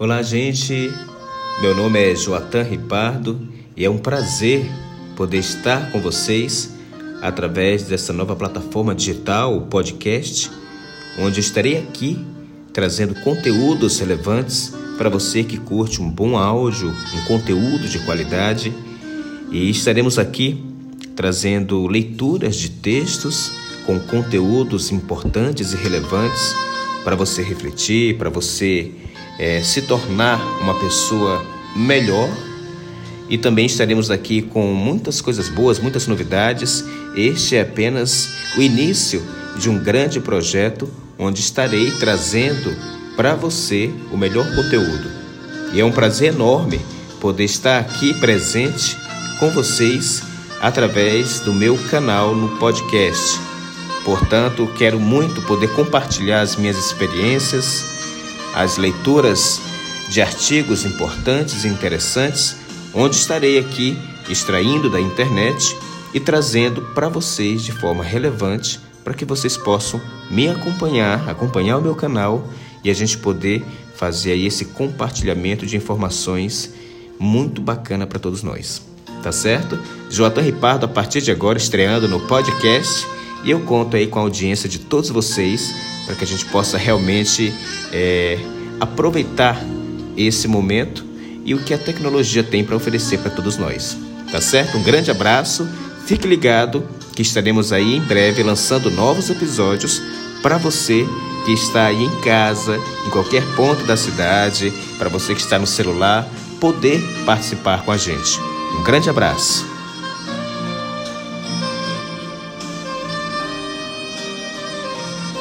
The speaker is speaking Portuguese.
Olá, gente. Meu nome é Joatan Ripardo e é um prazer poder estar com vocês através dessa nova plataforma digital, o podcast, onde estarei aqui trazendo conteúdos relevantes para você que curte um bom áudio, um conteúdo de qualidade. E estaremos aqui trazendo leituras de textos com conteúdos importantes e relevantes para você refletir, para você é, se tornar uma pessoa melhor. E também estaremos aqui com muitas coisas boas, muitas novidades. Este é apenas o início de um grande projeto onde estarei trazendo para você o melhor conteúdo. E é um prazer enorme poder estar aqui presente com vocês através do meu canal no podcast. Portanto, quero muito poder compartilhar as minhas experiências, as leituras de artigos importantes e interessantes, onde estarei aqui extraindo da internet e trazendo para vocês de forma relevante para que vocês possam me acompanhar, acompanhar o meu canal e a gente poder fazer aí esse compartilhamento de informações muito bacana para todos nós. Tá certo? Joatan Ripardo, a partir de agora, estreando no podcast. E eu conto aí com a audiência de todos vocês para que a gente possa realmente é, aproveitar esse momento e o que a tecnologia tem para oferecer para todos nós. Tá certo? Um grande abraço, fique ligado que estaremos aí em breve lançando novos episódios para você que está aí em casa, em qualquer ponto da cidade, para você que está no celular, poder participar com a gente. Um grande abraço.